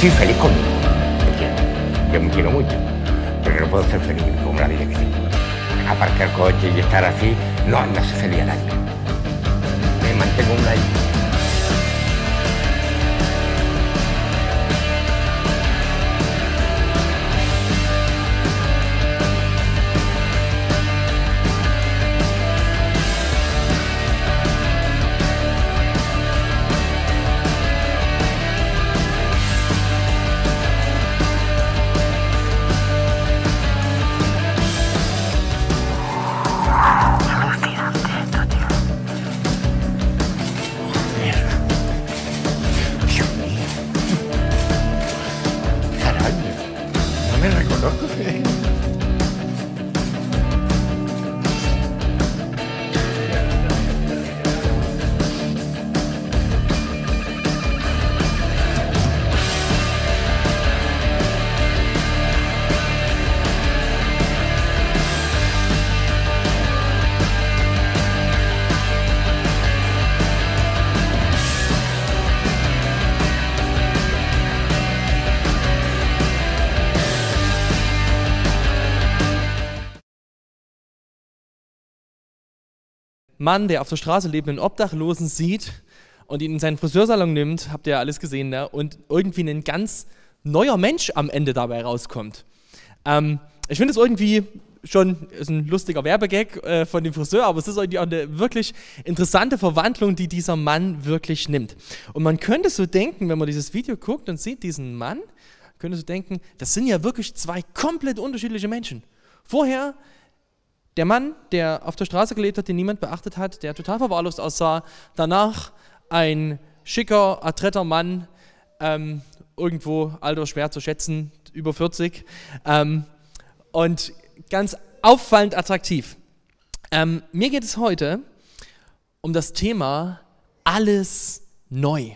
Soy feliz conmigo, quiero. Yo me quiero mucho, pero no puedo ser feliz como la vida que tengo. Aparcar coche y estar así, no, no se feliz a nadie. Me mantengo un año. Mann, der auf der Straße lebenden Obdachlosen sieht und ihn in seinen Friseursalon nimmt, habt ihr ja alles gesehen, ne? und irgendwie ein ganz neuer Mensch am Ende dabei rauskommt. Ähm, ich finde es irgendwie schon ist ein lustiger Werbegag äh, von dem Friseur, aber es ist irgendwie auch eine wirklich interessante Verwandlung, die dieser Mann wirklich nimmt. Und man könnte so denken, wenn man dieses Video guckt und sieht diesen Mann, könnte so denken, das sind ja wirklich zwei komplett unterschiedliche Menschen. Vorher der Mann, der auf der Straße gelebt hat, den niemand beachtet hat, der total verwahrlost aussah. Danach ein schicker, adretter Mann, ähm, irgendwo Alter schwer zu schätzen, über 40. Ähm, und ganz auffallend attraktiv. Ähm, mir geht es heute um das Thema alles neu.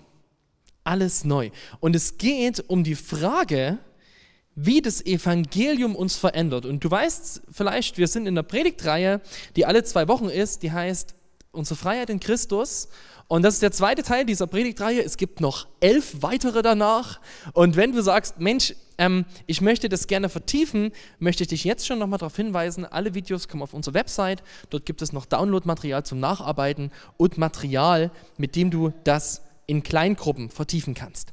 Alles neu. Und es geht um die Frage, wie das Evangelium uns verändert. Und du weißt vielleicht, wir sind in einer Predigtreihe, die alle zwei Wochen ist, die heißt Unsere Freiheit in Christus. Und das ist der zweite Teil dieser Predigtreihe. Es gibt noch elf weitere danach. Und wenn du sagst, Mensch, ähm, ich möchte das gerne vertiefen, möchte ich dich jetzt schon nochmal darauf hinweisen, alle Videos kommen auf unsere Website. Dort gibt es noch Downloadmaterial zum Nacharbeiten und Material, mit dem du das in Kleingruppen vertiefen kannst.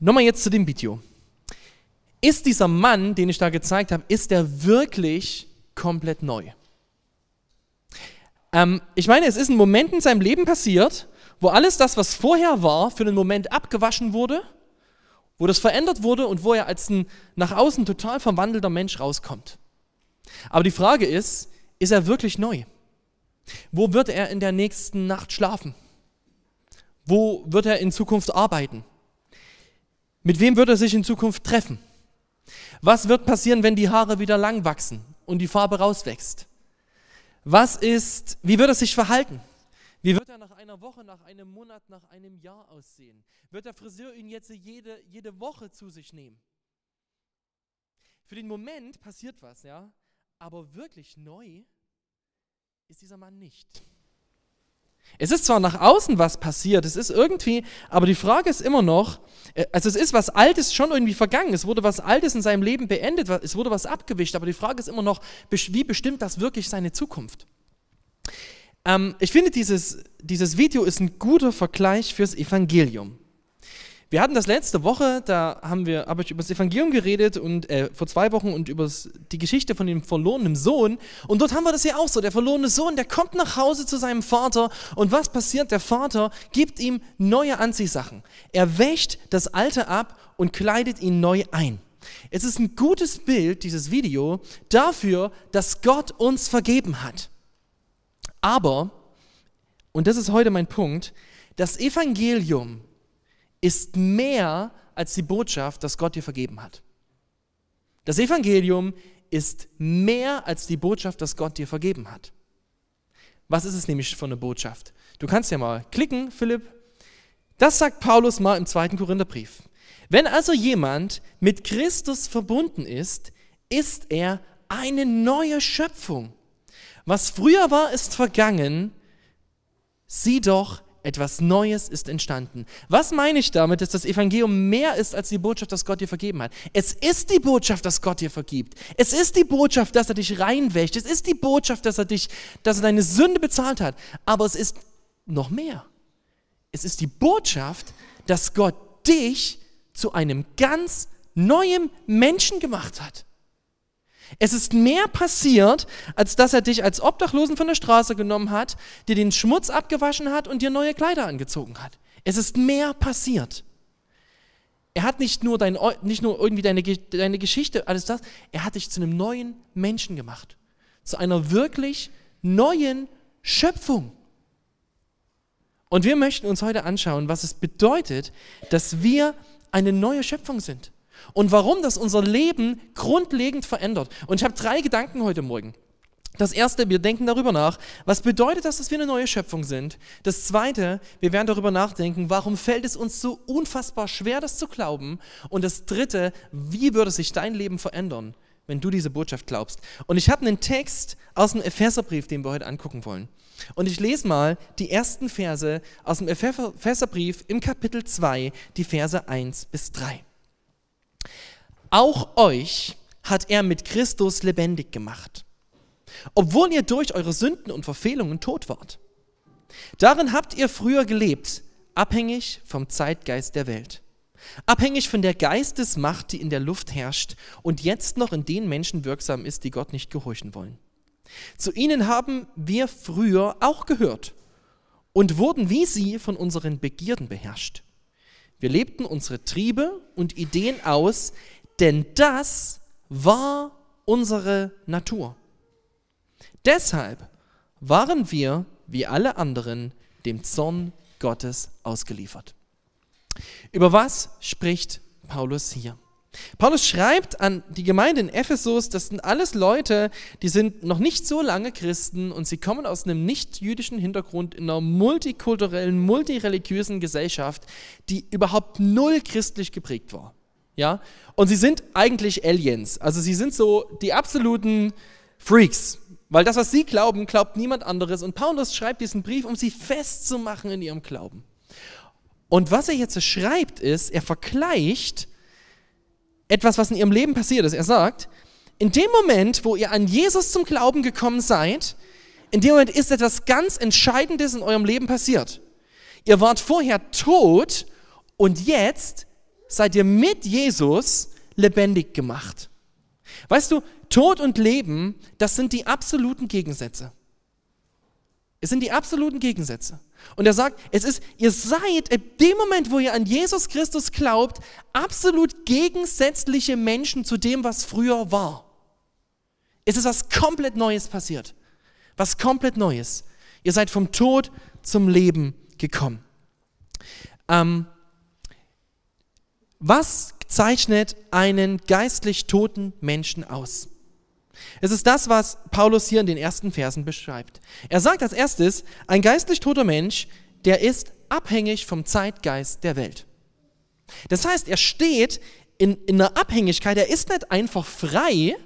Nochmal jetzt zu dem Video ist dieser Mann, den ich da gezeigt habe, ist der wirklich komplett neu? Ähm, ich meine, es ist ein Moment in seinem Leben passiert, wo alles das, was vorher war, für einen Moment abgewaschen wurde, wo das verändert wurde und wo er als ein nach außen total verwandelter Mensch rauskommt. Aber die Frage ist, ist er wirklich neu? Wo wird er in der nächsten Nacht schlafen? Wo wird er in Zukunft arbeiten? Mit wem wird er sich in Zukunft treffen? Was wird passieren, wenn die Haare wieder lang wachsen und die Farbe rauswächst? Was ist, wie wird er sich verhalten? Wie wird er nach einer Woche, nach einem Monat, nach einem Jahr aussehen? Wird der Friseur ihn jetzt jede, jede Woche zu sich nehmen? Für den Moment passiert was, ja, aber wirklich neu ist dieser Mann nicht. Es ist zwar nach außen was passiert, es ist irgendwie, aber die Frage ist immer noch, äh, also es ist was Altes schon irgendwie vergangen, es wurde was Altes in seinem Leben beendet, es wurde was abgewischt, aber die Frage ist immer noch, wie bestimmt das wirklich seine Zukunft? Ähm, ich finde, dieses, dieses Video ist ein guter Vergleich fürs Evangelium. Wir hatten das letzte Woche, da haben wir, habe ich über das Evangelium geredet und äh, vor zwei Wochen und über die Geschichte von dem verlorenen Sohn. Und dort haben wir das ja auch so. Der verlorene Sohn, der kommt nach Hause zu seinem Vater und was passiert? Der Vater gibt ihm neue Anziehsachen. Er wäscht das Alte ab und kleidet ihn neu ein. Es ist ein gutes Bild, dieses Video, dafür, dass Gott uns vergeben hat. Aber, und das ist heute mein Punkt, das Evangelium ist mehr als die Botschaft, dass Gott dir vergeben hat. Das Evangelium ist mehr als die Botschaft, dass Gott dir vergeben hat. Was ist es nämlich für eine Botschaft? Du kannst ja mal klicken, Philipp. Das sagt Paulus mal im zweiten Korintherbrief. Wenn also jemand mit Christus verbunden ist, ist er eine neue Schöpfung. Was früher war, ist vergangen. Sieh doch, etwas Neues ist entstanden. Was meine ich damit, dass das Evangelium mehr ist als die Botschaft, dass Gott dir vergeben hat? Es ist die Botschaft, dass Gott dir vergibt. Es ist die Botschaft, dass er dich reinwäscht. Es ist die Botschaft, dass er dich, dass er deine Sünde bezahlt hat. Aber es ist noch mehr. Es ist die Botschaft, dass Gott dich zu einem ganz neuen Menschen gemacht hat. Es ist mehr passiert, als dass er dich als Obdachlosen von der Straße genommen hat, dir den Schmutz abgewaschen hat und dir neue Kleider angezogen hat. Es ist mehr passiert. Er hat nicht nur, dein, nicht nur irgendwie deine, deine Geschichte, alles das, er hat dich zu einem neuen Menschen gemacht. Zu einer wirklich neuen Schöpfung. Und wir möchten uns heute anschauen, was es bedeutet, dass wir eine neue Schöpfung sind und warum das unser Leben grundlegend verändert. Und ich habe drei Gedanken heute Morgen. Das erste, wir denken darüber nach, was bedeutet das, dass wir eine neue Schöpfung sind? Das zweite, wir werden darüber nachdenken, warum fällt es uns so unfassbar schwer, das zu glauben? Und das dritte, wie würde sich dein Leben verändern, wenn du diese Botschaft glaubst? Und ich habe einen Text aus dem Epheserbrief, den wir heute angucken wollen. Und ich lese mal die ersten Verse aus dem Epheserbrief im Kapitel 2, die Verse 1 bis 3. Auch euch hat er mit Christus lebendig gemacht, obwohl ihr durch eure Sünden und Verfehlungen tot wart. Darin habt ihr früher gelebt, abhängig vom Zeitgeist der Welt, abhängig von der Geistesmacht, die in der Luft herrscht und jetzt noch in den Menschen wirksam ist, die Gott nicht gehorchen wollen. Zu ihnen haben wir früher auch gehört und wurden wie sie von unseren Begierden beherrscht. Wir lebten unsere Triebe und Ideen aus, denn das war unsere Natur. Deshalb waren wir, wie alle anderen, dem Zorn Gottes ausgeliefert. Über was spricht Paulus hier? Paulus schreibt an die Gemeinde in Ephesus, das sind alles Leute, die sind noch nicht so lange Christen und sie kommen aus einem nicht-jüdischen Hintergrund in einer multikulturellen, multireligiösen Gesellschaft, die überhaupt null christlich geprägt war. Ja? Und sie sind eigentlich Aliens, also sie sind so die absoluten Freaks, weil das, was sie glauben, glaubt niemand anderes. Und Paulus schreibt diesen Brief, um sie festzumachen in ihrem Glauben. Und was er jetzt schreibt, ist, er vergleicht etwas, was in ihrem Leben passiert ist. Er sagt, in dem Moment, wo ihr an Jesus zum Glauben gekommen seid, in dem Moment ist etwas ganz Entscheidendes in eurem Leben passiert. Ihr wart vorher tot und jetzt seid ihr mit Jesus lebendig gemacht. Weißt du, Tod und Leben, das sind die absoluten Gegensätze. Es sind die absoluten Gegensätze. Und er sagt, es ist, ihr seid in dem Moment, wo ihr an Jesus Christus glaubt, absolut gegensätzliche Menschen zu dem, was früher war. Es ist was komplett Neues passiert. Was komplett Neues. Ihr seid vom Tod zum Leben gekommen. Ähm, was zeichnet einen geistlich toten Menschen aus? Es ist das, was Paulus hier in den ersten Versen beschreibt. Er sagt als erstes, ein geistlich toter Mensch, der ist abhängig vom Zeitgeist der Welt. Das heißt, er steht in, in einer Abhängigkeit, er ist nicht einfach frei,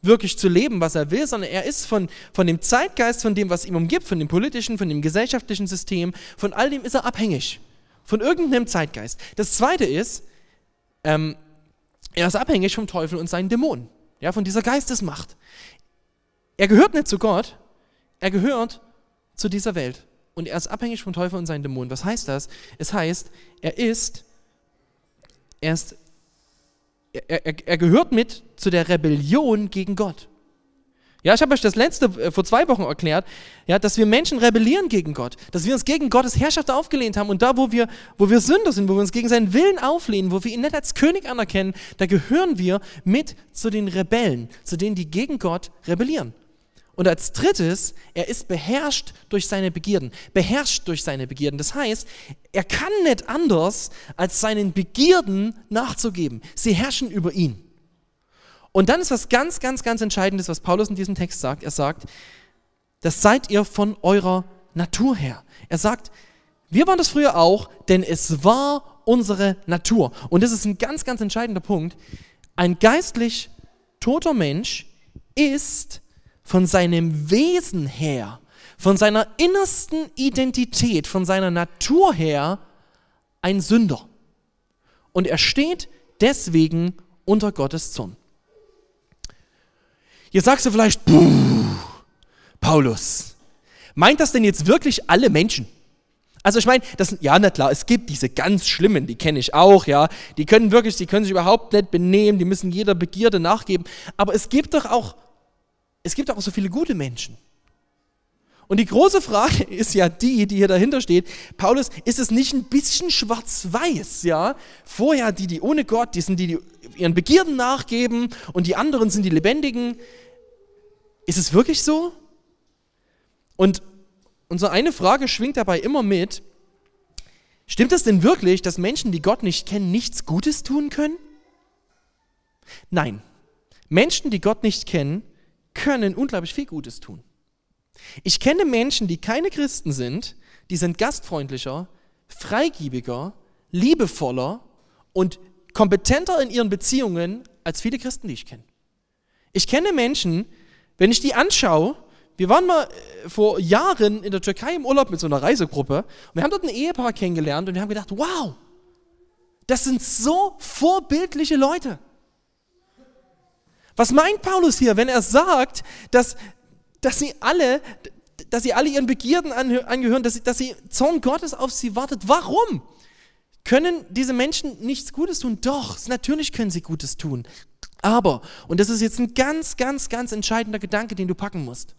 wirklich zu leben, was er will, sondern er ist von, von dem Zeitgeist, von dem, was ihm umgibt, von dem politischen, von dem gesellschaftlichen System, von all dem ist er abhängig. Von irgendeinem Zeitgeist. Das zweite ist, ähm, er ist abhängig vom Teufel und seinen Dämonen ja, von dieser Geistesmacht. Er gehört nicht zu Gott, er gehört zu dieser Welt. Und er ist abhängig vom Teufel und seinen Dämonen. Was heißt das? Es heißt, er ist, er ist, er, er, er gehört mit zu der Rebellion gegen Gott. Ja, ich habe euch das letzte äh, vor zwei Wochen erklärt, ja, dass wir Menschen rebellieren gegen Gott, dass wir uns gegen Gottes Herrschaft aufgelehnt haben und da, wo wir, wo wir Sünder sind, wo wir uns gegen seinen Willen auflehnen, wo wir ihn nicht als König anerkennen, da gehören wir mit zu den Rebellen, zu denen, die gegen Gott rebellieren. Und als drittes, er ist beherrscht durch seine Begierden, beherrscht durch seine Begierden. Das heißt, er kann nicht anders, als seinen Begierden nachzugeben. Sie herrschen über ihn. Und dann ist was ganz, ganz, ganz Entscheidendes, was Paulus in diesem Text sagt. Er sagt, das seid ihr von eurer Natur her. Er sagt, wir waren das früher auch, denn es war unsere Natur. Und das ist ein ganz, ganz entscheidender Punkt. Ein geistlich toter Mensch ist von seinem Wesen her, von seiner innersten Identität, von seiner Natur her ein Sünder. Und er steht deswegen unter Gottes Zorn. Jetzt sagst du vielleicht, Paulus, meint das denn jetzt wirklich alle Menschen? Also ich meine, das ja, na klar, es gibt diese ganz schlimmen, die kenne ich auch, ja. Die können wirklich, die können sich überhaupt nicht benehmen, die müssen jeder Begierde nachgeben. Aber es gibt doch auch, es gibt auch so viele gute Menschen. Und die große Frage ist ja die, die hier dahinter steht. Paulus, ist es nicht ein bisschen schwarz-weiß, ja? Vorher die, die ohne Gott, die sind die, die ihren Begierden nachgeben und die anderen sind die Lebendigen. Ist es wirklich so? Und so eine Frage schwingt dabei immer mit, stimmt es denn wirklich, dass Menschen, die Gott nicht kennen, nichts Gutes tun können? Nein, Menschen, die Gott nicht kennen, können unglaublich viel Gutes tun. Ich kenne Menschen, die keine Christen sind, die sind gastfreundlicher, freigiebiger, liebevoller und kompetenter in ihren Beziehungen als viele Christen, die ich kenne. Ich kenne Menschen, wenn ich die anschaue, wir waren mal äh, vor Jahren in der Türkei im Urlaub mit so einer Reisegruppe und wir haben dort ein Ehepaar kennengelernt und wir haben gedacht, wow, das sind so vorbildliche Leute. Was meint Paulus hier, wenn er sagt, dass, dass sie alle, dass sie alle ihren Begierden angehören, dass sie, dass sie Zorn Gottes auf sie wartet? Warum? Können diese Menschen nichts Gutes tun? Doch, natürlich können sie Gutes tun. Aber, und das ist jetzt ein ganz, ganz, ganz entscheidender Gedanke, den du packen musst.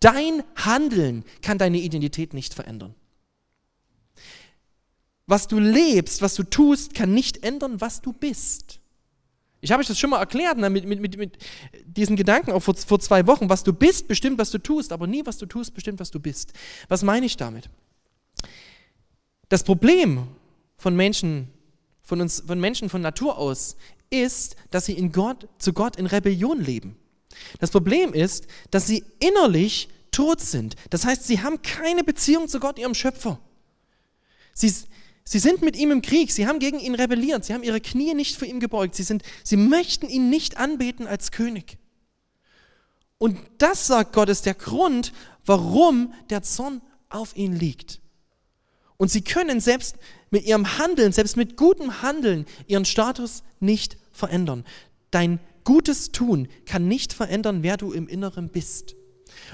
Dein Handeln kann deine Identität nicht verändern. Was du lebst, was du tust, kann nicht ändern, was du bist. Ich habe euch das schon mal erklärt ne, mit, mit, mit, mit diesen Gedanken auch vor, vor zwei Wochen. Was du bist, bestimmt, was du tust, aber nie, was du tust, bestimmt, was du bist. Was meine ich damit? Das Problem von Menschen, von uns, von Menschen von Natur aus, ist, dass sie in Gott, zu Gott in Rebellion leben. Das Problem ist, dass sie innerlich tot sind. Das heißt, sie haben keine Beziehung zu Gott, ihrem Schöpfer. Sie, sie sind mit ihm im Krieg, sie haben gegen ihn rebelliert, sie haben ihre Knie nicht vor ihm gebeugt, sie, sind, sie möchten ihn nicht anbeten als König. Und das, sagt Gott, ist der Grund, warum der Zorn auf ihn liegt. Und sie können selbst mit ihrem Handeln, selbst mit gutem Handeln, ihren Status nicht verändern. Dein Gutes tun kann nicht verändern, wer du im Inneren bist.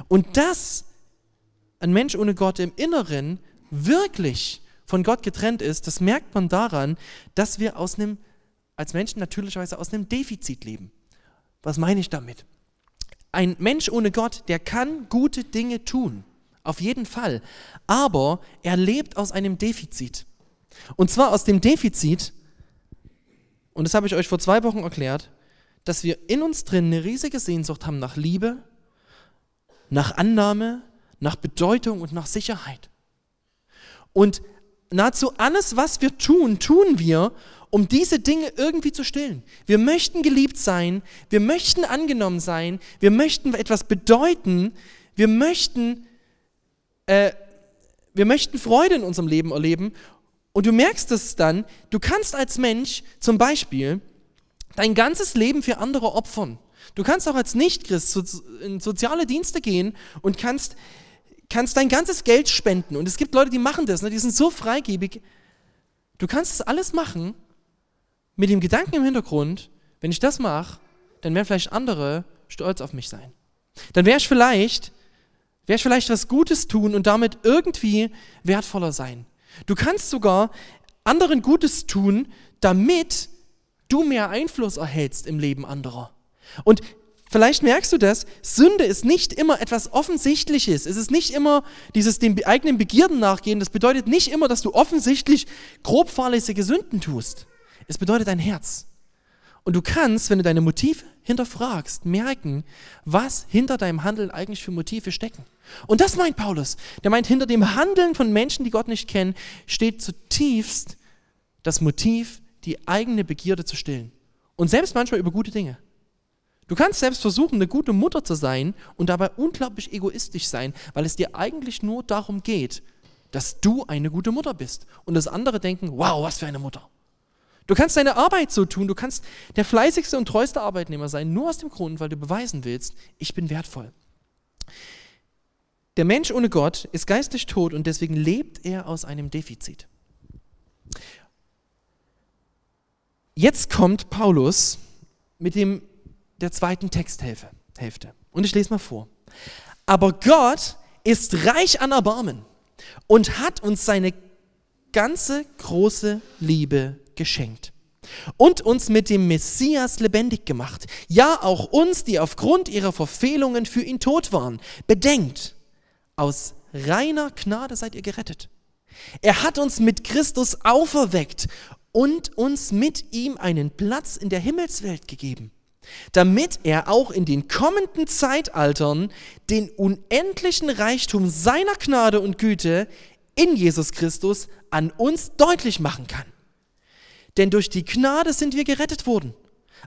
Und dass ein Mensch ohne Gott im Inneren wirklich von Gott getrennt ist, das merkt man daran, dass wir aus einem, als Menschen natürlicherweise aus einem Defizit leben. Was meine ich damit? Ein Mensch ohne Gott, der kann gute Dinge tun, auf jeden Fall, aber er lebt aus einem Defizit. Und zwar aus dem Defizit, und das habe ich euch vor zwei Wochen erklärt, dass wir in uns drin eine riesige Sehnsucht haben nach Liebe, nach Annahme, nach Bedeutung und nach Sicherheit. Und nahezu alles, was wir tun, tun wir, um diese Dinge irgendwie zu stillen. Wir möchten geliebt sein, wir möchten angenommen sein, wir möchten etwas bedeuten, wir möchten, äh, wir möchten Freude in unserem Leben erleben. Und du merkst es dann, du kannst als Mensch zum Beispiel dein ganzes Leben für andere opfern. Du kannst auch als Nichtchrist in soziale Dienste gehen und kannst, kannst dein ganzes Geld spenden. Und es gibt Leute, die machen das, ne? die sind so freigebig. Du kannst das alles machen mit dem Gedanken im Hintergrund, wenn ich das mache, dann werden vielleicht andere stolz auf mich sein. Dann wäre ich vielleicht, wäre ich vielleicht was Gutes tun und damit irgendwie wertvoller sein. Du kannst sogar anderen Gutes tun, damit du mehr Einfluss erhältst im Leben anderer. Und vielleicht merkst du das, Sünde ist nicht immer etwas Offensichtliches. Es ist nicht immer dieses dem eigenen Begierden nachgehen. Das bedeutet nicht immer, dass du offensichtlich grob fahrlässige Sünden tust. Es bedeutet dein Herz. Und du kannst, wenn du deine Motive hinterfragst, merken, was hinter deinem Handeln eigentlich für Motive stecken. Und das meint Paulus. Der meint, hinter dem Handeln von Menschen, die Gott nicht kennen, steht zutiefst das Motiv, die eigene Begierde zu stillen. Und selbst manchmal über gute Dinge. Du kannst selbst versuchen, eine gute Mutter zu sein und dabei unglaublich egoistisch sein, weil es dir eigentlich nur darum geht, dass du eine gute Mutter bist. Und das andere denken, wow, was für eine Mutter. Du kannst deine Arbeit so tun, du kannst der fleißigste und treueste Arbeitnehmer sein, nur aus dem Grund, weil du beweisen willst, ich bin wertvoll. der Mensch ohne Gott ist geistlich tot und deswegen lebt er aus einem Defizit. Jetzt kommt Paulus mit dem, der zweiten Texthälfte. Und ich lese mal vor. Aber Gott ist reich an Erbarmen und hat uns seine ganze große Liebe geschenkt und uns mit dem Messias lebendig gemacht. Ja, auch uns, die aufgrund ihrer Verfehlungen für ihn tot waren. Bedenkt, aus reiner Gnade seid ihr gerettet. Er hat uns mit Christus auferweckt und uns mit ihm einen Platz in der Himmelswelt gegeben, damit er auch in den kommenden Zeitaltern den unendlichen Reichtum seiner Gnade und Güte in Jesus Christus an uns deutlich machen kann. Denn durch die Gnade sind wir gerettet worden,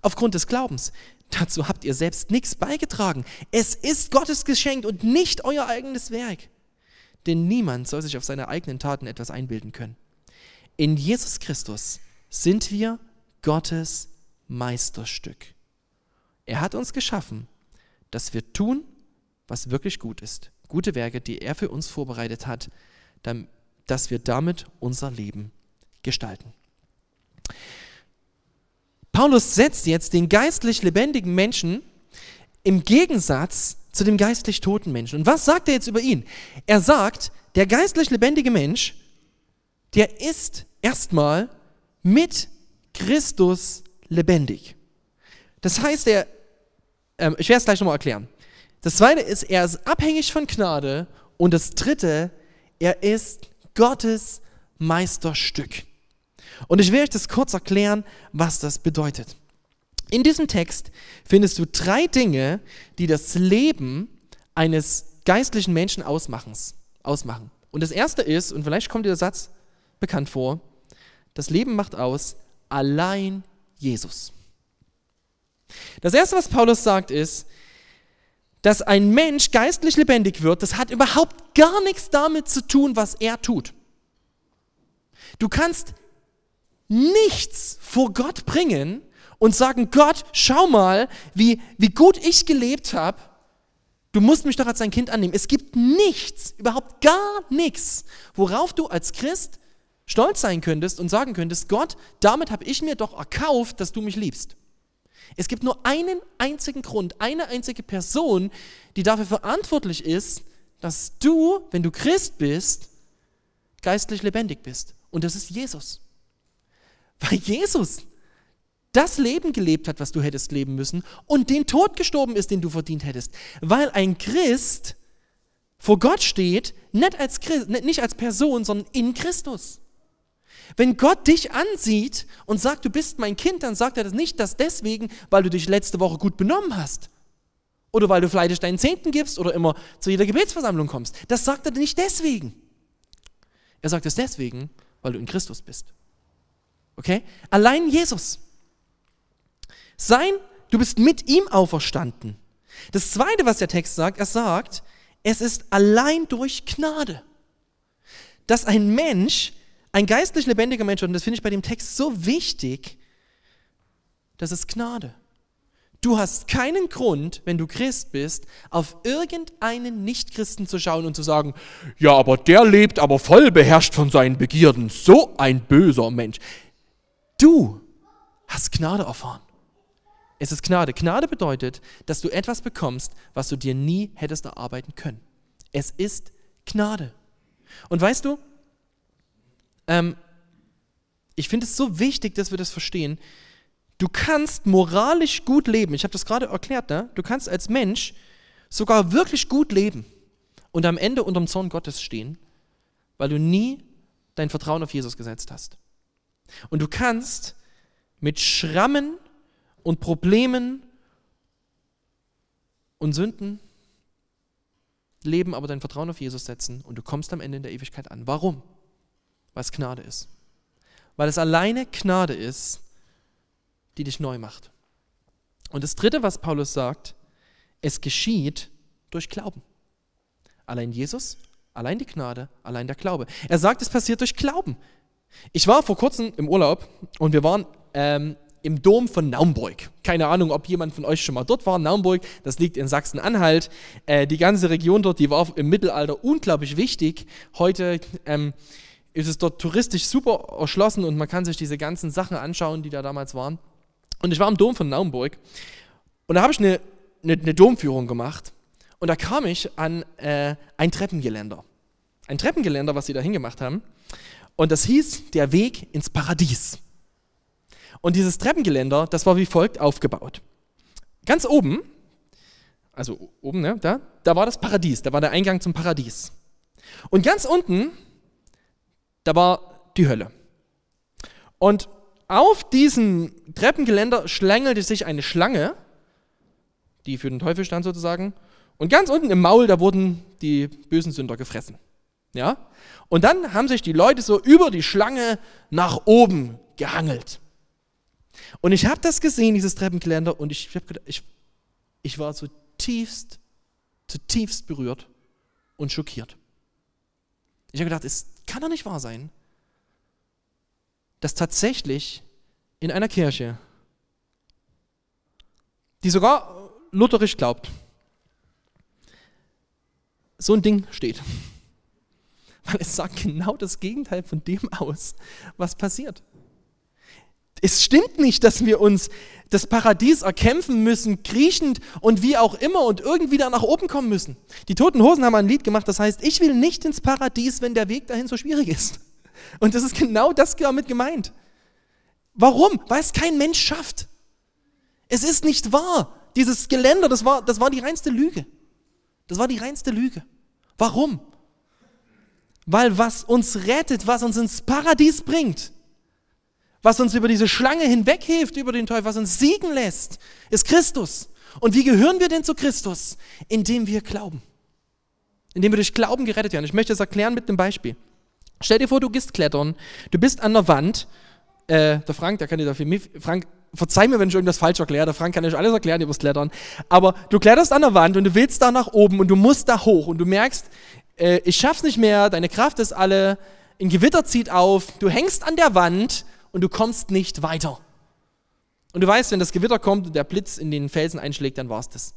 aufgrund des Glaubens. Dazu habt ihr selbst nichts beigetragen. Es ist Gottes Geschenk und nicht euer eigenes Werk. Denn niemand soll sich auf seine eigenen Taten etwas einbilden können. In Jesus Christus sind wir Gottes Meisterstück. Er hat uns geschaffen, dass wir tun, was wirklich gut ist. Gute Werke, die er für uns vorbereitet hat, dass wir damit unser Leben gestalten. Paulus setzt jetzt den geistlich lebendigen Menschen im Gegensatz zu dem geistlich toten Menschen. Und was sagt er jetzt über ihn? Er sagt, der geistlich lebendige Mensch, der ist erstmal mit Christus lebendig. Das heißt, er, äh, ich werde es gleich nochmal erklären. Das zweite ist, er ist abhängig von Gnade. Und das dritte, er ist Gottes Meisterstück. Und ich will euch das kurz erklären, was das bedeutet. In diesem Text findest du drei Dinge, die das Leben eines geistlichen Menschen ausmachen. Und das erste ist, und vielleicht kommt dir der Satz bekannt vor, das Leben macht aus allein Jesus. Das erste, was Paulus sagt, ist, dass ein Mensch geistlich lebendig wird, das hat überhaupt gar nichts damit zu tun, was er tut. Du kannst nichts vor Gott bringen und sagen, Gott, schau mal, wie, wie gut ich gelebt habe. Du musst mich doch als dein Kind annehmen. Es gibt nichts, überhaupt gar nichts, worauf du als Christ stolz sein könntest und sagen könntest, Gott, damit habe ich mir doch erkauft, dass du mich liebst. Es gibt nur einen einzigen Grund, eine einzige Person, die dafür verantwortlich ist, dass du, wenn du Christ bist, geistlich lebendig bist. Und das ist Jesus. Weil Jesus das Leben gelebt hat, was du hättest leben müssen, und den Tod gestorben ist, den du verdient hättest. Weil ein Christ vor Gott steht, nicht als, Christ, nicht als Person, sondern in Christus. Wenn Gott dich ansieht und sagt, du bist mein Kind, dann sagt er das nicht das deswegen, weil du dich letzte Woche gut benommen hast. Oder weil du fleißig deinen Zehnten gibst oder immer zu jeder Gebetsversammlung kommst. Das sagt er nicht deswegen. Er sagt es deswegen, weil du in Christus bist. Okay? Allein Jesus. Sein, du bist mit ihm auferstanden. Das zweite, was der Text sagt, er sagt, es ist allein durch Gnade. Dass ein Mensch ein geistlich lebendiger Mensch, und das finde ich bei dem Text so wichtig, das ist Gnade. Du hast keinen Grund, wenn du Christ bist, auf irgendeinen Nichtchristen zu schauen und zu sagen, ja, aber der lebt aber voll beherrscht von seinen Begierden, so ein böser Mensch. Du hast Gnade erfahren. Es ist Gnade. Gnade bedeutet, dass du etwas bekommst, was du dir nie hättest erarbeiten können. Es ist Gnade. Und weißt du, ähm, ich finde es so wichtig, dass wir das verstehen. Du kannst moralisch gut leben. Ich habe das gerade erklärt. Ne? Du kannst als Mensch sogar wirklich gut leben und am Ende unter dem Zorn Gottes stehen, weil du nie dein Vertrauen auf Jesus gesetzt hast. Und du kannst mit Schrammen und Problemen und Sünden leben, aber dein Vertrauen auf Jesus setzen und du kommst am Ende in der Ewigkeit an. Warum? Weil es Gnade ist. Weil es alleine Gnade ist, die dich neu macht. Und das Dritte, was Paulus sagt, es geschieht durch Glauben. Allein Jesus, allein die Gnade, allein der Glaube. Er sagt, es passiert durch Glauben. Ich war vor kurzem im Urlaub und wir waren ähm, im Dom von Naumburg. Keine Ahnung, ob jemand von euch schon mal dort war. Naumburg, das liegt in Sachsen-Anhalt. Äh, die ganze Region dort, die war im Mittelalter unglaublich wichtig. Heute ähm, ist es dort touristisch super erschlossen und man kann sich diese ganzen Sachen anschauen, die da damals waren. Und ich war im Dom von Naumburg und da habe ich eine, eine, eine, Domführung gemacht und da kam ich an äh, ein Treppengeländer. Ein Treppengeländer, was sie da hingemacht haben. Und das hieß der Weg ins Paradies. Und dieses Treppengeländer, das war wie folgt aufgebaut. Ganz oben, also oben, ne, da, da war das Paradies, da war der Eingang zum Paradies. Und ganz unten, da war die Hölle. Und auf diesem Treppengeländer schlängelte sich eine Schlange, die für den Teufel stand sozusagen. Und ganz unten im Maul, da wurden die bösen Sünder gefressen. Ja? Und dann haben sich die Leute so über die Schlange nach oben gehangelt. Und ich habe das gesehen, dieses Treppengeländer, und ich, ich, ich war zutiefst, zutiefst berührt und schockiert. Ich habe gedacht, es kann doch nicht wahr sein, dass tatsächlich in einer Kirche, die sogar lutherisch glaubt, so ein Ding steht. Weil es sagt genau das Gegenteil von dem aus, was passiert. Es stimmt nicht, dass wir uns das Paradies erkämpfen müssen, kriechend und wie auch immer und irgendwie da nach oben kommen müssen. Die Toten Hosen haben ein Lied gemacht, das heißt, ich will nicht ins Paradies, wenn der Weg dahin so schwierig ist. Und das ist genau das damit gemeint. Warum? Weil es kein Mensch schafft. Es ist nicht wahr. Dieses Geländer, das war, das war die reinste Lüge. Das war die reinste Lüge. Warum? Weil was uns rettet, was uns ins Paradies bringt, was uns über diese Schlange hinweghilft, über den Teufel, was uns siegen lässt, ist Christus. Und wie gehören wir denn zu Christus? Indem wir glauben. Indem wir durch Glauben gerettet werden. Ich möchte das erklären mit einem Beispiel. Stell dir vor, du gehst klettern, du bist an der Wand. Äh, der Frank, der kann dir dafür. Frank, verzeih mir, wenn ich irgendwas falsch erkläre. Der Frank kann euch alles erklären übers Klettern. Aber du kletterst an der Wand und du willst da nach oben und du musst da hoch und du merkst, äh, ich schaff's nicht mehr, deine Kraft ist alle, ein Gewitter zieht auf, du hängst an der Wand und du kommst nicht weiter. Und du weißt, wenn das Gewitter kommt und der Blitz in den Felsen einschlägt, dann war's das.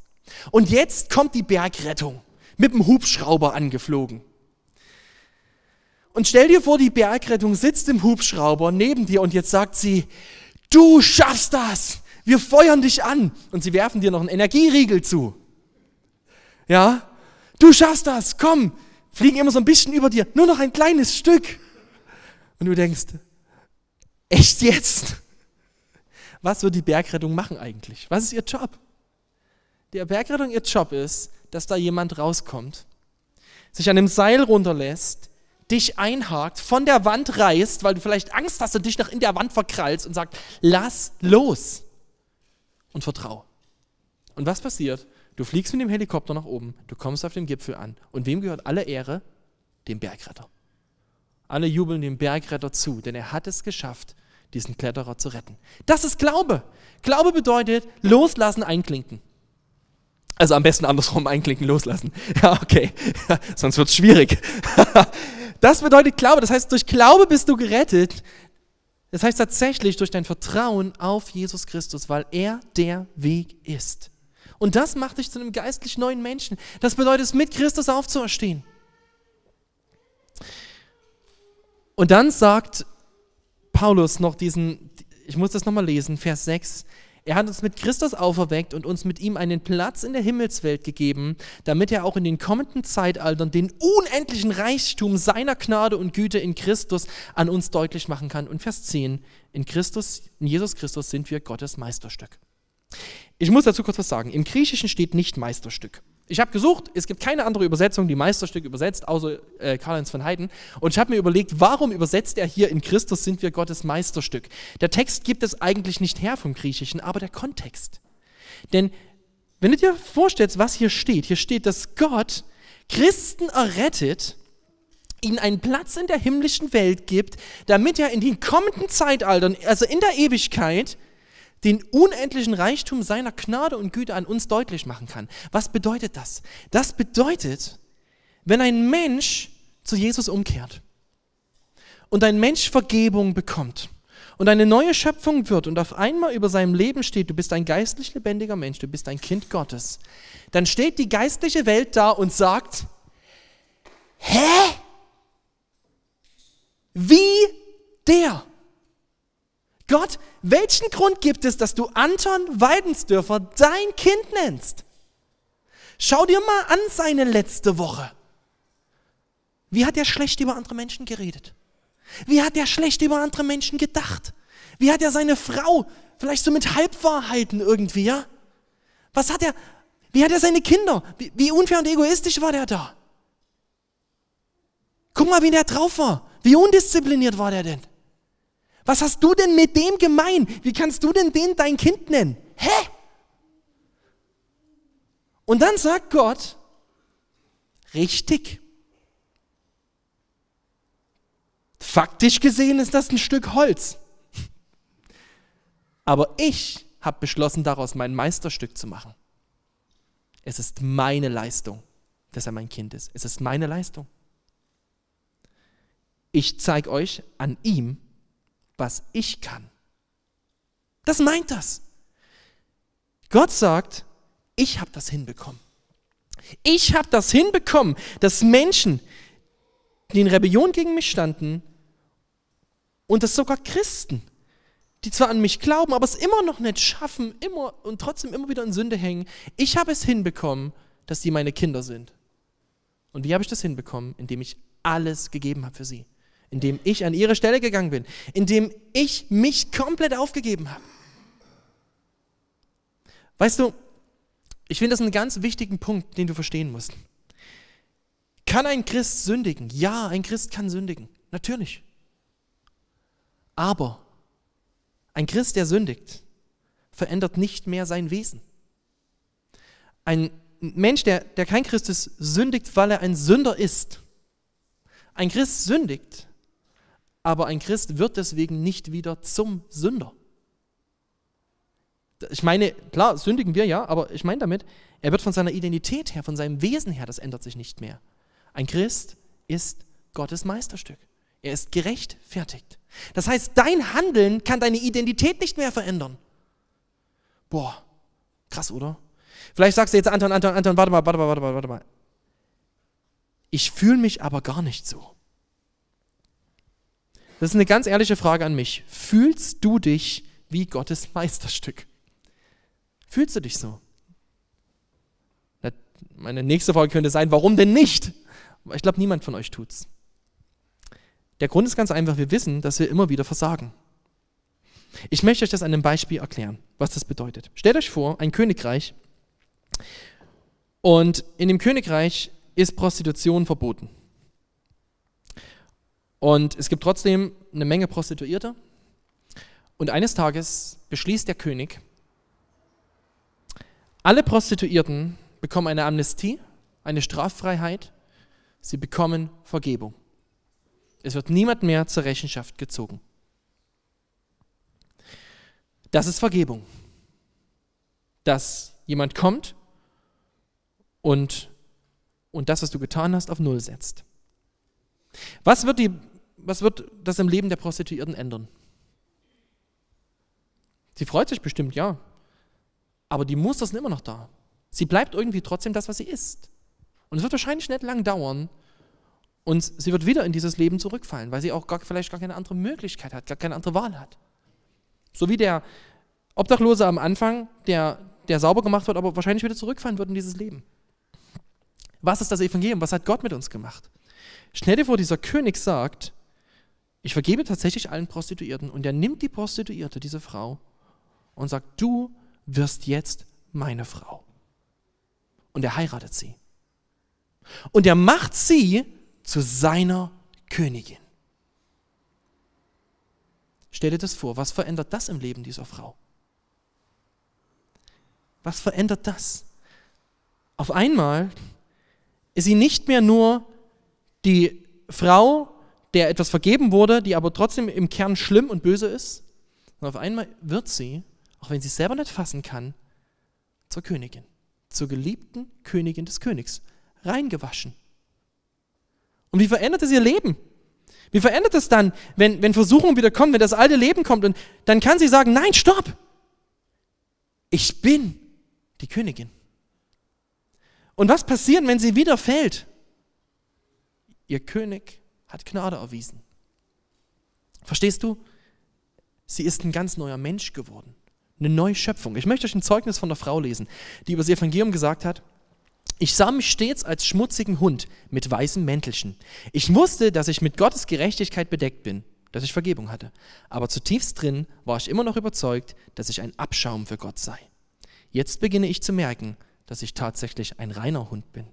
Und jetzt kommt die Bergrettung mit dem Hubschrauber angeflogen. Und stell dir vor, die Bergrettung sitzt im Hubschrauber neben dir und jetzt sagt sie, du schaffst das, wir feuern dich an. Und sie werfen dir noch einen Energieriegel zu. Ja, du schaffst das, komm, fliegen immer so ein bisschen über dir, nur noch ein kleines Stück. Und du denkst, Echt jetzt? Was wird die Bergrettung machen eigentlich? Was ist ihr Job? Der Bergrettung, ihr Job ist, dass da jemand rauskommt, sich an dem Seil runterlässt, dich einhakt, von der Wand reißt, weil du vielleicht Angst hast und dich noch in der Wand verkrallst und sagt, lass los und vertrau. Und was passiert? Du fliegst mit dem Helikopter nach oben, du kommst auf dem Gipfel an. Und wem gehört alle Ehre? Dem Bergretter. Alle jubeln dem Bergretter zu, denn er hat es geschafft, diesen Kletterer zu retten. Das ist Glaube. Glaube bedeutet loslassen, einklinken. Also am besten andersrum einklinken, loslassen. Ja, okay. Sonst wird es schwierig. das bedeutet Glaube. Das heißt, durch Glaube bist du gerettet. Das heißt tatsächlich durch dein Vertrauen auf Jesus Christus, weil er der Weg ist. Und das macht dich zu einem geistlich neuen Menschen. Das bedeutet mit Christus aufzuerstehen. Und dann sagt Paulus noch diesen, ich muss das nochmal lesen, Vers 6. Er hat uns mit Christus auferweckt und uns mit ihm einen Platz in der Himmelswelt gegeben, damit er auch in den kommenden Zeitaltern den unendlichen Reichtum seiner Gnade und Güte in Christus an uns deutlich machen kann. Und Vers 10, in Christus, in Jesus Christus sind wir Gottes Meisterstück. Ich muss dazu kurz was sagen. Im Griechischen steht nicht Meisterstück. Ich habe gesucht, es gibt keine andere Übersetzung, die Meisterstück übersetzt, außer äh, Karl-Heinz von Heiden. Und ich habe mir überlegt, warum übersetzt er hier in Christus sind wir Gottes Meisterstück? Der Text gibt es eigentlich nicht her vom Griechischen, aber der Kontext. Denn wenn du dir vorstellst, was hier steht, hier steht, dass Gott Christen errettet, ihnen einen Platz in der himmlischen Welt gibt, damit er in den kommenden Zeitaltern, also in der Ewigkeit, den unendlichen Reichtum seiner Gnade und Güte an uns deutlich machen kann. Was bedeutet das? Das bedeutet, wenn ein Mensch zu Jesus umkehrt und ein Mensch Vergebung bekommt und eine neue Schöpfung wird und auf einmal über seinem Leben steht, du bist ein geistlich lebendiger Mensch, du bist ein Kind Gottes, dann steht die geistliche Welt da und sagt, hä? Wie der? Gott, welchen Grund gibt es, dass du Anton Weidensdörfer dein Kind nennst? Schau dir mal an seine letzte Woche. Wie hat er schlecht über andere Menschen geredet? Wie hat er schlecht über andere Menschen gedacht? Wie hat er seine Frau, vielleicht so mit Halbwahrheiten irgendwie, ja? Was hat er, wie hat er seine Kinder, wie, wie unfair und egoistisch war der da? Guck mal, wie der drauf war. Wie undiszipliniert war der denn? Was hast du denn mit dem gemein? Wie kannst du denn den dein Kind nennen? Hä? Und dann sagt Gott, richtig. Faktisch gesehen ist das ein Stück Holz. Aber ich habe beschlossen, daraus mein Meisterstück zu machen. Es ist meine Leistung, dass er mein Kind ist. Es ist meine Leistung. Ich zeige euch an ihm, was ich kann. Das meint das. Gott sagt, ich habe das hinbekommen. Ich habe das hinbekommen, dass Menschen, die in Rebellion gegen mich standen, und dass sogar Christen, die zwar an mich glauben, aber es immer noch nicht schaffen, immer und trotzdem immer wieder in Sünde hängen, ich habe es hinbekommen, dass die meine Kinder sind. Und wie habe ich das hinbekommen? Indem ich alles gegeben habe für sie. Indem ich an ihre Stelle gegangen bin. Indem ich mich komplett aufgegeben habe. Weißt du, ich finde das einen ganz wichtigen Punkt, den du verstehen musst. Kann ein Christ sündigen? Ja, ein Christ kann sündigen. Natürlich. Aber ein Christ, der sündigt, verändert nicht mehr sein Wesen. Ein Mensch, der, der kein Christ ist, sündigt, weil er ein Sünder ist. Ein Christ sündigt, aber ein Christ wird deswegen nicht wieder zum Sünder. Ich meine, klar, sündigen wir ja, aber ich meine damit, er wird von seiner Identität her, von seinem Wesen her, das ändert sich nicht mehr. Ein Christ ist Gottes Meisterstück. Er ist gerechtfertigt. Das heißt, dein Handeln kann deine Identität nicht mehr verändern. Boah, krass, oder? Vielleicht sagst du jetzt, Anton, Anton, Anton, warte mal, warte mal, warte mal, warte mal. Ich fühle mich aber gar nicht so. Das ist eine ganz ehrliche Frage an mich. Fühlst du dich wie Gottes Meisterstück? Fühlst du dich so? Meine nächste Frage könnte sein, warum denn nicht? Ich glaube, niemand von euch tut's. Der Grund ist ganz einfach, wir wissen, dass wir immer wieder versagen. Ich möchte euch das an einem Beispiel erklären, was das bedeutet. Stellt euch vor, ein Königreich und in dem Königreich ist Prostitution verboten. Und es gibt trotzdem eine Menge Prostituierte. Und eines Tages beschließt der König, alle Prostituierten bekommen eine Amnestie, eine Straffreiheit, sie bekommen Vergebung. Es wird niemand mehr zur Rechenschaft gezogen. Das ist Vergebung. Dass jemand kommt und, und das, was du getan hast, auf Null setzt. Was wird, die, was wird das im Leben der Prostituierten ändern? Sie freut sich bestimmt, ja. Aber die Muster sind immer noch da. Sie bleibt irgendwie trotzdem das, was sie ist. Und es wird wahrscheinlich nicht lang dauern, und sie wird wieder in dieses Leben zurückfallen, weil sie auch gar, vielleicht gar keine andere Möglichkeit hat, gar keine andere Wahl hat. So wie der Obdachlose am Anfang, der, der sauber gemacht wird, aber wahrscheinlich wieder zurückfallen wird in dieses Leben. Was ist das Evangelium? Was hat Gott mit uns gemacht? Schnell dir vor, dieser König sagt, ich vergebe tatsächlich allen Prostituierten. Und er nimmt die Prostituierte, diese Frau, und sagt, du wirst jetzt meine Frau. Und er heiratet sie. Und er macht sie zu seiner Königin. Stell dir das vor, was verändert das im Leben dieser Frau? Was verändert das? Auf einmal ist sie nicht mehr nur die Frau, der etwas vergeben wurde, die aber trotzdem im Kern schlimm und böse ist, sondern auf einmal wird sie, auch wenn sie es selber nicht fassen kann, zur Königin, zur geliebten Königin des Königs, reingewaschen. Und wie verändert es ihr Leben? Wie verändert es dann, wenn, wenn Versuchung wieder kommt, wenn das alte Leben kommt und dann kann sie sagen, nein, stopp. Ich bin die Königin. Und was passiert, wenn sie wieder fällt? Ihr König hat Gnade erwiesen. Verstehst du? Sie ist ein ganz neuer Mensch geworden. Eine neue Schöpfung. Ich möchte euch ein Zeugnis von der Frau lesen, die über das Evangelium gesagt hat, ich sah mich stets als schmutzigen Hund mit weißem Mäntelchen. Ich wusste, dass ich mit Gottes Gerechtigkeit bedeckt bin, dass ich Vergebung hatte. Aber zutiefst drin war ich immer noch überzeugt, dass ich ein Abschaum für Gott sei. Jetzt beginne ich zu merken, dass ich tatsächlich ein reiner Hund bin.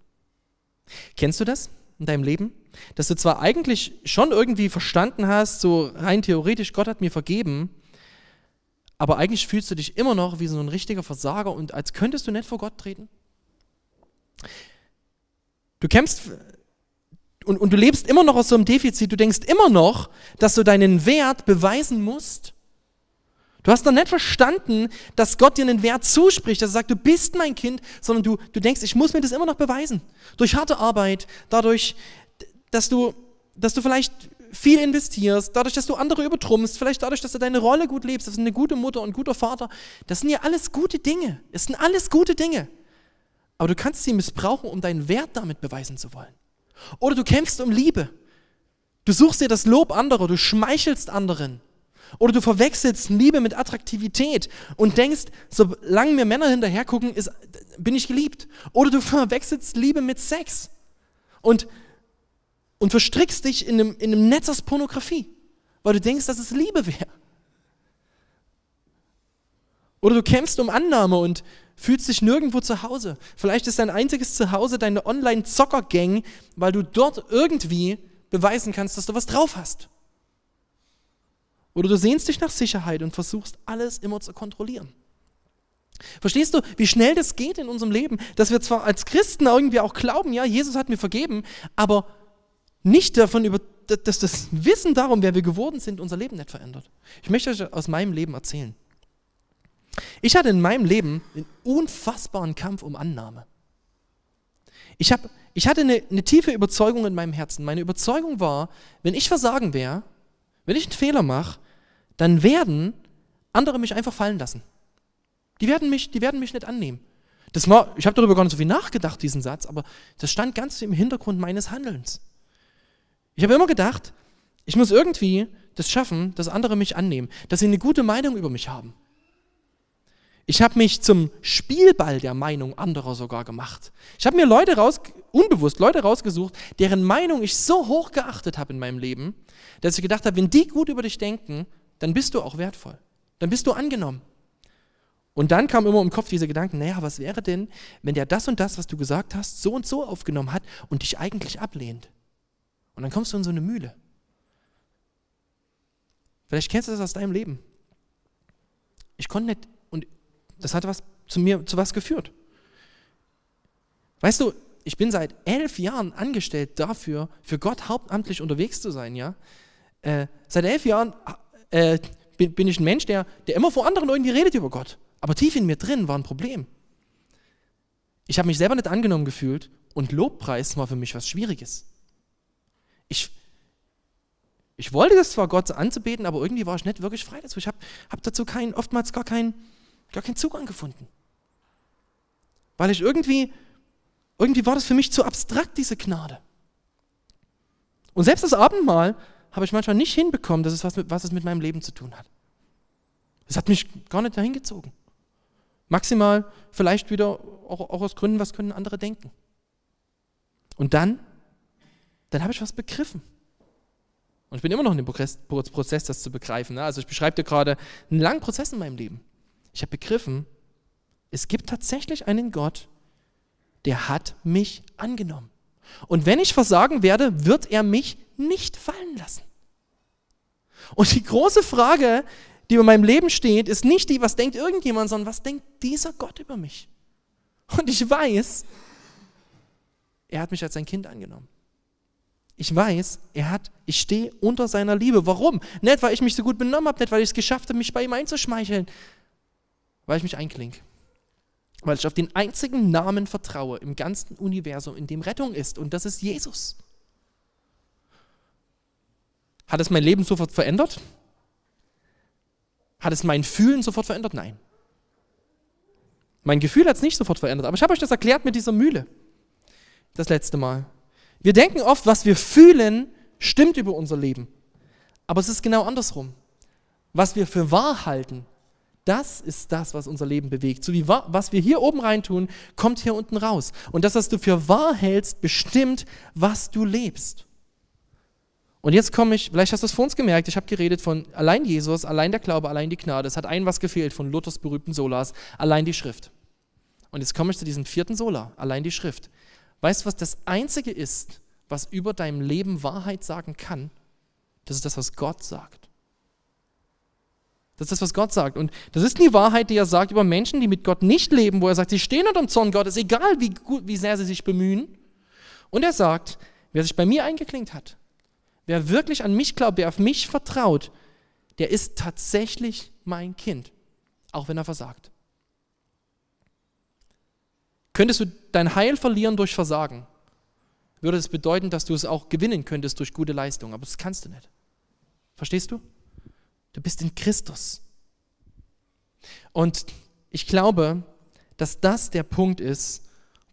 Kennst du das in deinem Leben? Dass du zwar eigentlich schon irgendwie verstanden hast, so rein theoretisch, Gott hat mir vergeben, aber eigentlich fühlst du dich immer noch wie so ein richtiger Versager und als könntest du nicht vor Gott treten? Du kämpfst und, und du lebst immer noch aus so einem Defizit. Du denkst immer noch, dass du deinen Wert beweisen musst. Du hast noch nicht verstanden, dass Gott dir einen Wert zuspricht, dass er sagt, du bist mein Kind, sondern du, du denkst, ich muss mir das immer noch beweisen. Durch harte Arbeit, dadurch, dass du, dass du vielleicht viel investierst, dadurch, dass du andere übertrumpfst, vielleicht dadurch, dass du deine Rolle gut lebst, dass du eine gute Mutter und guter Vater, das sind ja alles gute Dinge. Es sind alles gute Dinge aber du kannst sie missbrauchen, um deinen Wert damit beweisen zu wollen. Oder du kämpfst um Liebe. Du suchst dir das Lob anderer, du schmeichelst anderen. Oder du verwechselst Liebe mit Attraktivität und denkst, solange mir Männer hinterher gucken, ist, bin ich geliebt. Oder du verwechselst Liebe mit Sex und, und verstrickst dich in einem, in einem Netz aus Pornografie, weil du denkst, dass es Liebe wäre. Oder du kämpfst um Annahme und fühlst dich nirgendwo zu Hause. Vielleicht ist dein einziges Zuhause deine Online-Zocker-Gang, weil du dort irgendwie beweisen kannst, dass du was drauf hast. Oder du sehnst dich nach Sicherheit und versuchst alles immer zu kontrollieren. Verstehst du, wie schnell das geht in unserem Leben, dass wir zwar als Christen irgendwie auch glauben, ja, Jesus hat mir vergeben, aber nicht davon über, dass das Wissen darum, wer wir geworden sind, unser Leben nicht verändert. Ich möchte euch aus meinem Leben erzählen. Ich hatte in meinem Leben einen unfassbaren Kampf um Annahme. Ich, hab, ich hatte eine, eine tiefe Überzeugung in meinem Herzen. Meine Überzeugung war, wenn ich versagen wäre, wenn ich einen Fehler mache, dann werden andere mich einfach fallen lassen. Die werden mich, die werden mich nicht annehmen. Das war, ich habe darüber gar nicht so viel nachgedacht, diesen Satz, aber das stand ganz im Hintergrund meines Handelns. Ich habe immer gedacht, ich muss irgendwie das schaffen, dass andere mich annehmen, dass sie eine gute Meinung über mich haben. Ich habe mich zum Spielball der Meinung anderer sogar gemacht. Ich habe mir Leute raus, unbewusst Leute rausgesucht, deren Meinung ich so hoch geachtet habe in meinem Leben, dass ich gedacht habe, wenn die gut über dich denken, dann bist du auch wertvoll. Dann bist du angenommen. Und dann kam immer im Kopf dieser Gedanke, naja, was wäre denn, wenn der das und das, was du gesagt hast, so und so aufgenommen hat und dich eigentlich ablehnt? Und dann kommst du in so eine Mühle. Vielleicht kennst du das aus deinem Leben. Ich konnte nicht das hat was zu mir zu was geführt. Weißt du, ich bin seit elf Jahren angestellt dafür, für Gott hauptamtlich unterwegs zu sein, ja. Äh, seit elf Jahren äh, bin, bin, ich ein Mensch, der, der immer vor anderen irgendwie redet über Gott. Aber tief in mir drin war ein Problem. Ich habe mich selber nicht angenommen gefühlt und Lobpreis war für mich was Schwieriges. Ich, ich wollte das zwar Gott anzubeten, aber irgendwie war ich nicht wirklich frei dazu. Ich habe hab dazu kein, oftmals gar keinen gar keinen Zugang gefunden. Weil ich irgendwie, irgendwie war das für mich zu abstrakt, diese Gnade. Und selbst das Abendmahl habe ich manchmal nicht hinbekommen, dass es was, mit, was es mit meinem Leben zu tun hat. Es hat mich gar nicht dahin gezogen. Maximal vielleicht wieder auch, auch aus Gründen, was können andere denken. Und dann, dann habe ich was begriffen. Und ich bin immer noch in dem Prozess, das zu begreifen. Ne? Also ich beschreibe dir gerade einen langen Prozess in meinem Leben. Ich habe begriffen, es gibt tatsächlich einen Gott, der hat mich angenommen. Und wenn ich versagen werde, wird er mich nicht fallen lassen. Und die große Frage, die über meinem Leben steht, ist nicht die, was denkt irgendjemand, sondern was denkt dieser Gott über mich? Und ich weiß, er hat mich als sein Kind angenommen. Ich weiß, er hat, ich stehe unter seiner Liebe. Warum? Nicht, weil ich mich so gut benommen habe, nicht, weil ich es geschafft habe, mich bei ihm einzuschmeicheln, weil ich mich einklinge. Weil ich auf den einzigen Namen vertraue im ganzen Universum, in dem Rettung ist, und das ist Jesus. Hat es mein Leben sofort verändert? Hat es mein Fühlen sofort verändert? Nein. Mein Gefühl hat es nicht sofort verändert, aber ich habe euch das erklärt mit dieser Mühle. Das letzte Mal. Wir denken oft, was wir fühlen, stimmt über unser Leben. Aber es ist genau andersrum. Was wir für wahr halten, das ist das, was unser Leben bewegt. So wie was wir hier oben reintun, kommt hier unten raus. Und das, was du für wahr hältst, bestimmt, was du lebst. Und jetzt komme ich, vielleicht hast du es vor uns gemerkt, ich habe geredet von allein Jesus, allein der Glaube, allein die Gnade. Es hat ein was gefehlt von Luthers berühmten Solas, allein die Schrift. Und jetzt komme ich zu diesem vierten Sola, allein die Schrift. Weißt du, was das Einzige ist, was über deinem Leben Wahrheit sagen kann? Das ist das, was Gott sagt. Das ist das, was Gott sagt. Und das ist die Wahrheit, die er sagt über Menschen, die mit Gott nicht leben, wo er sagt, sie stehen unter dem Zorn Gottes, egal wie, gut, wie sehr sie sich bemühen. Und er sagt, wer sich bei mir eingeklinkt hat, Wer wirklich an mich glaubt, wer auf mich vertraut, der ist tatsächlich mein Kind, auch wenn er versagt. Könntest du dein Heil verlieren durch Versagen, würde es bedeuten, dass du es auch gewinnen könntest durch gute Leistung, aber das kannst du nicht. Verstehst du? Du bist in Christus. Und ich glaube, dass das der Punkt ist,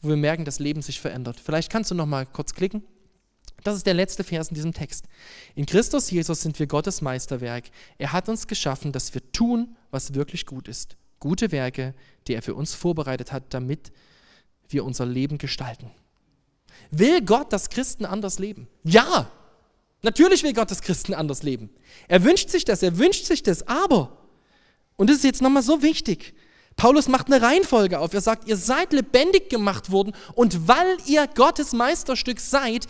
wo wir merken, dass Leben sich verändert. Vielleicht kannst du noch mal kurz klicken. Das ist der letzte Vers in diesem Text. In Christus Jesus sind wir Gottes Meisterwerk. Er hat uns geschaffen, dass wir tun, was wirklich gut ist. Gute Werke, die er für uns vorbereitet hat, damit wir unser Leben gestalten. Will Gott, dass Christen anders leben? Ja, natürlich will Gott, dass Christen anders leben. Er wünscht sich das, er wünscht sich das, aber, und das ist jetzt nochmal so wichtig, Paulus macht eine Reihenfolge auf. Er sagt, ihr seid lebendig gemacht worden und weil ihr Gottes Meisterstück seid,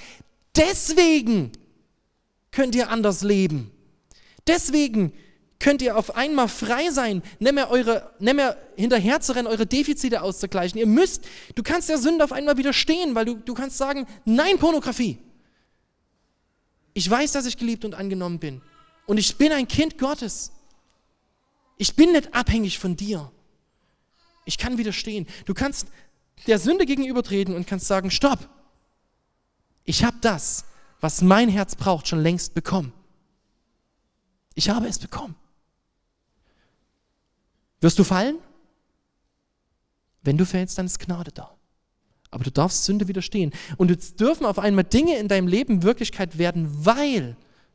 Deswegen könnt ihr anders leben. Deswegen könnt ihr auf einmal frei sein, nicht mehr, eure, nicht mehr hinterher zu rennen, eure Defizite auszugleichen. Ihr müsst, du kannst der Sünde auf einmal widerstehen, weil du, du kannst sagen, nein Pornografie. Ich weiß, dass ich geliebt und angenommen bin. Und ich bin ein Kind Gottes. Ich bin nicht abhängig von dir. Ich kann widerstehen. Du kannst der Sünde gegenübertreten und kannst sagen, stopp, ich habe das, was mein Herz braucht, schon längst bekommen. Ich habe es bekommen. Wirst du fallen? Wenn du fällst, dann ist Gnade da. Aber du darfst Sünde widerstehen. Und es dürfen auf einmal Dinge in deinem Leben Wirklichkeit werden, weil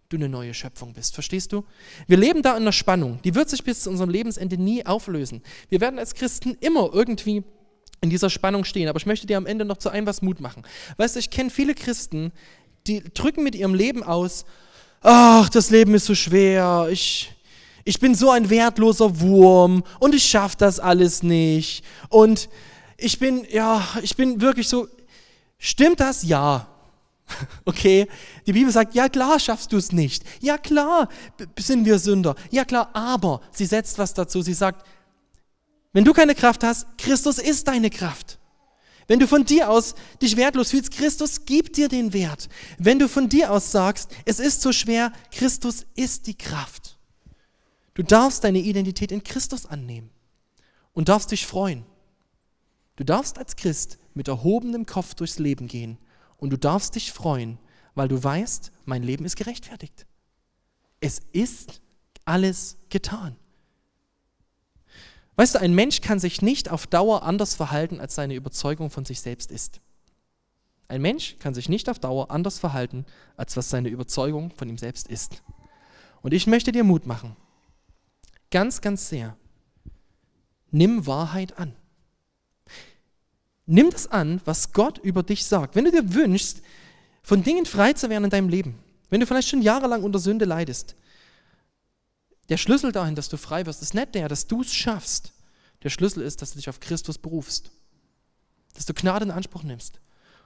du eine neue Schöpfung bist. Verstehst du? Wir leben da in einer Spannung. Die wird sich bis zu unserem Lebensende nie auflösen. Wir werden als Christen immer irgendwie in dieser Spannung stehen. Aber ich möchte dir am Ende noch zu einem was Mut machen. Weißt du, ich kenne viele Christen, die drücken mit ihrem Leben aus, ach, das Leben ist so schwer, ich, ich bin so ein wertloser Wurm und ich schaffe das alles nicht. Und ich bin, ja, ich bin wirklich so, stimmt das? Ja. Okay, die Bibel sagt, ja klar schaffst du es nicht. Ja klar sind wir Sünder. Ja klar, aber sie setzt was dazu. Sie sagt, wenn du keine Kraft hast, Christus ist deine Kraft. Wenn du von dir aus dich wertlos fühlst, Christus gibt dir den Wert. Wenn du von dir aus sagst, es ist so schwer, Christus ist die Kraft. Du darfst deine Identität in Christus annehmen und darfst dich freuen. Du darfst als Christ mit erhobenem Kopf durchs Leben gehen und du darfst dich freuen, weil du weißt, mein Leben ist gerechtfertigt. Es ist alles getan. Weißt du, ein Mensch kann sich nicht auf Dauer anders verhalten, als seine Überzeugung von sich selbst ist. Ein Mensch kann sich nicht auf Dauer anders verhalten, als was seine Überzeugung von ihm selbst ist. Und ich möchte dir Mut machen. Ganz, ganz sehr. Nimm Wahrheit an. Nimm das an, was Gott über dich sagt. Wenn du dir wünschst, von Dingen frei zu werden in deinem Leben, wenn du vielleicht schon jahrelang unter Sünde leidest, der Schlüssel dahin, dass du frei wirst, ist nicht der, dass du es schaffst. Der Schlüssel ist, dass du dich auf Christus berufst. Dass du Gnade in Anspruch nimmst.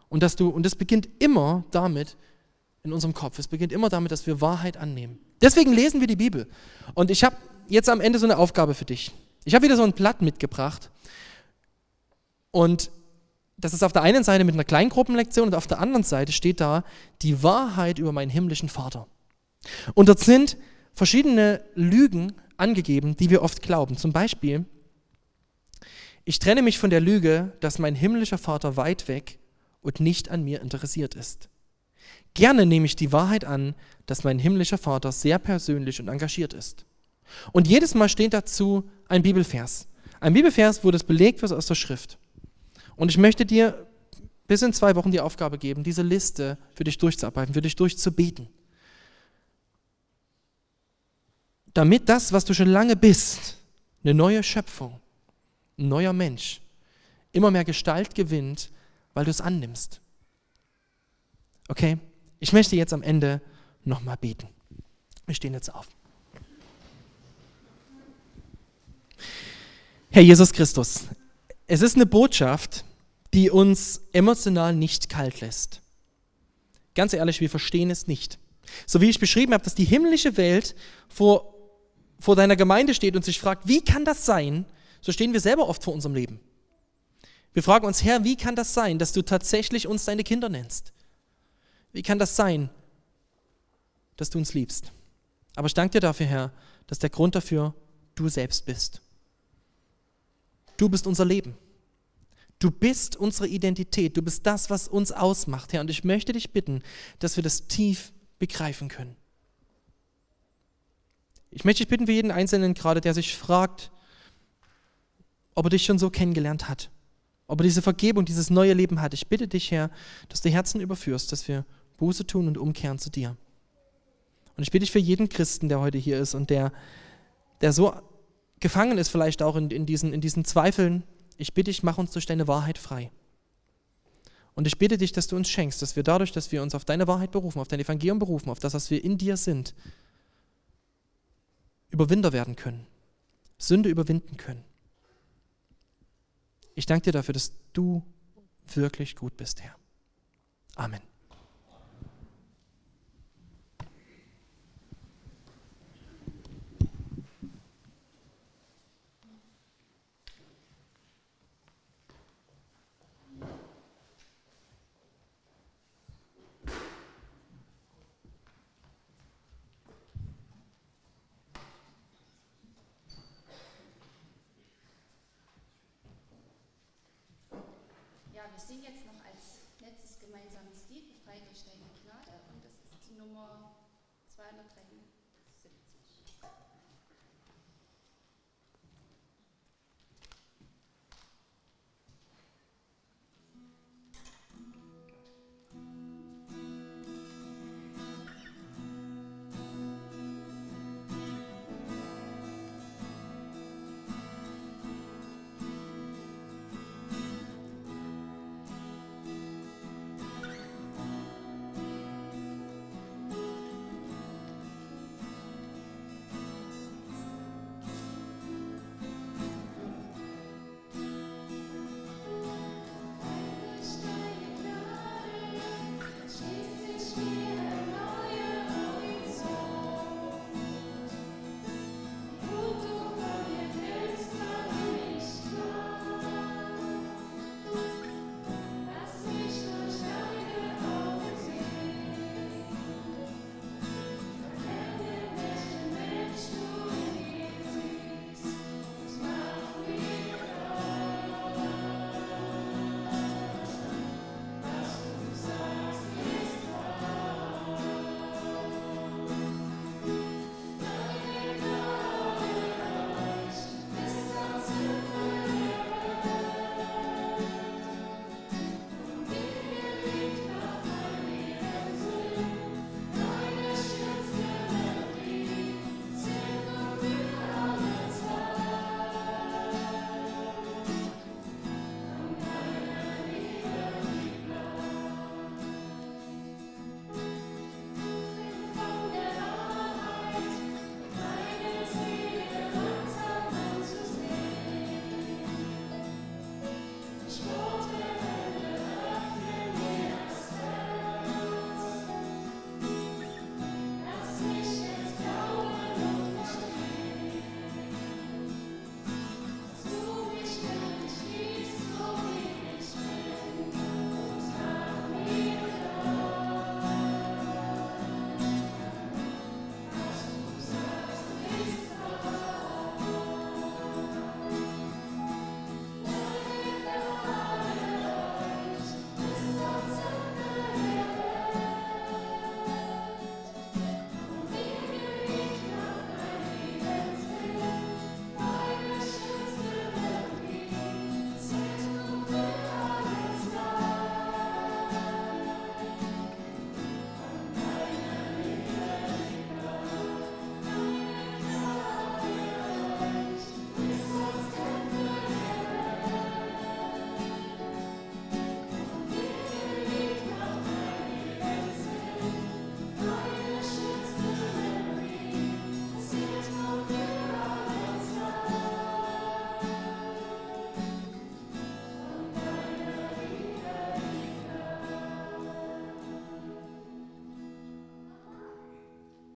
Und dass du, und das beginnt immer damit in unserem Kopf. Es beginnt immer damit, dass wir Wahrheit annehmen. Deswegen lesen wir die Bibel. Und ich habe jetzt am Ende so eine Aufgabe für dich. Ich habe wieder so ein Blatt mitgebracht. Und das ist auf der einen Seite mit einer Kleingruppenlektion und auf der anderen Seite steht da die Wahrheit über meinen himmlischen Vater. Und dort sind verschiedene Lügen angegeben, die wir oft glauben. Zum Beispiel, ich trenne mich von der Lüge, dass mein himmlischer Vater weit weg und nicht an mir interessiert ist. Gerne nehme ich die Wahrheit an, dass mein himmlischer Vater sehr persönlich und engagiert ist. Und jedes Mal steht dazu ein Bibelvers. Ein Bibelvers, wo das belegt wird aus der Schrift. Und ich möchte dir bis in zwei Wochen die Aufgabe geben, diese Liste für dich durchzuarbeiten, für dich durchzubeten. Damit das, was du schon lange bist, eine neue Schöpfung, ein neuer Mensch, immer mehr Gestalt gewinnt, weil du es annimmst. Okay? Ich möchte jetzt am Ende nochmal beten. Wir stehen jetzt auf. Herr Jesus Christus, es ist eine Botschaft, die uns emotional nicht kalt lässt. Ganz ehrlich, wir verstehen es nicht. So wie ich beschrieben habe, dass die himmlische Welt vor, vor deiner Gemeinde steht und sich fragt, wie kann das sein? So stehen wir selber oft vor unserem Leben. Wir fragen uns, Herr, wie kann das sein, dass du tatsächlich uns deine Kinder nennst? Wie kann das sein, dass du uns liebst? Aber ich danke dir dafür, Herr, dass der Grund dafür du selbst bist. Du bist unser Leben. Du bist unsere Identität. Du bist das, was uns ausmacht, Herr. Und ich möchte dich bitten, dass wir das tief begreifen können. Ich möchte dich bitten für jeden Einzelnen gerade, der sich fragt, ob er dich schon so kennengelernt hat, ob er diese Vergebung, dieses neue Leben hat. Ich bitte dich, Herr, dass du Herzen überführst, dass wir Buße tun und umkehren zu dir. Und ich bitte dich für jeden Christen, der heute hier ist und der, der so gefangen ist vielleicht auch in, in, diesen, in diesen Zweifeln, ich bitte dich, mach uns durch deine Wahrheit frei. Und ich bitte dich, dass du uns schenkst, dass wir dadurch, dass wir uns auf deine Wahrheit berufen, auf dein Evangelium berufen, auf das, was wir in dir sind, Überwinder werden können, Sünde überwinden können. Ich danke dir dafür, dass du wirklich gut bist, Herr. Amen. Wir singen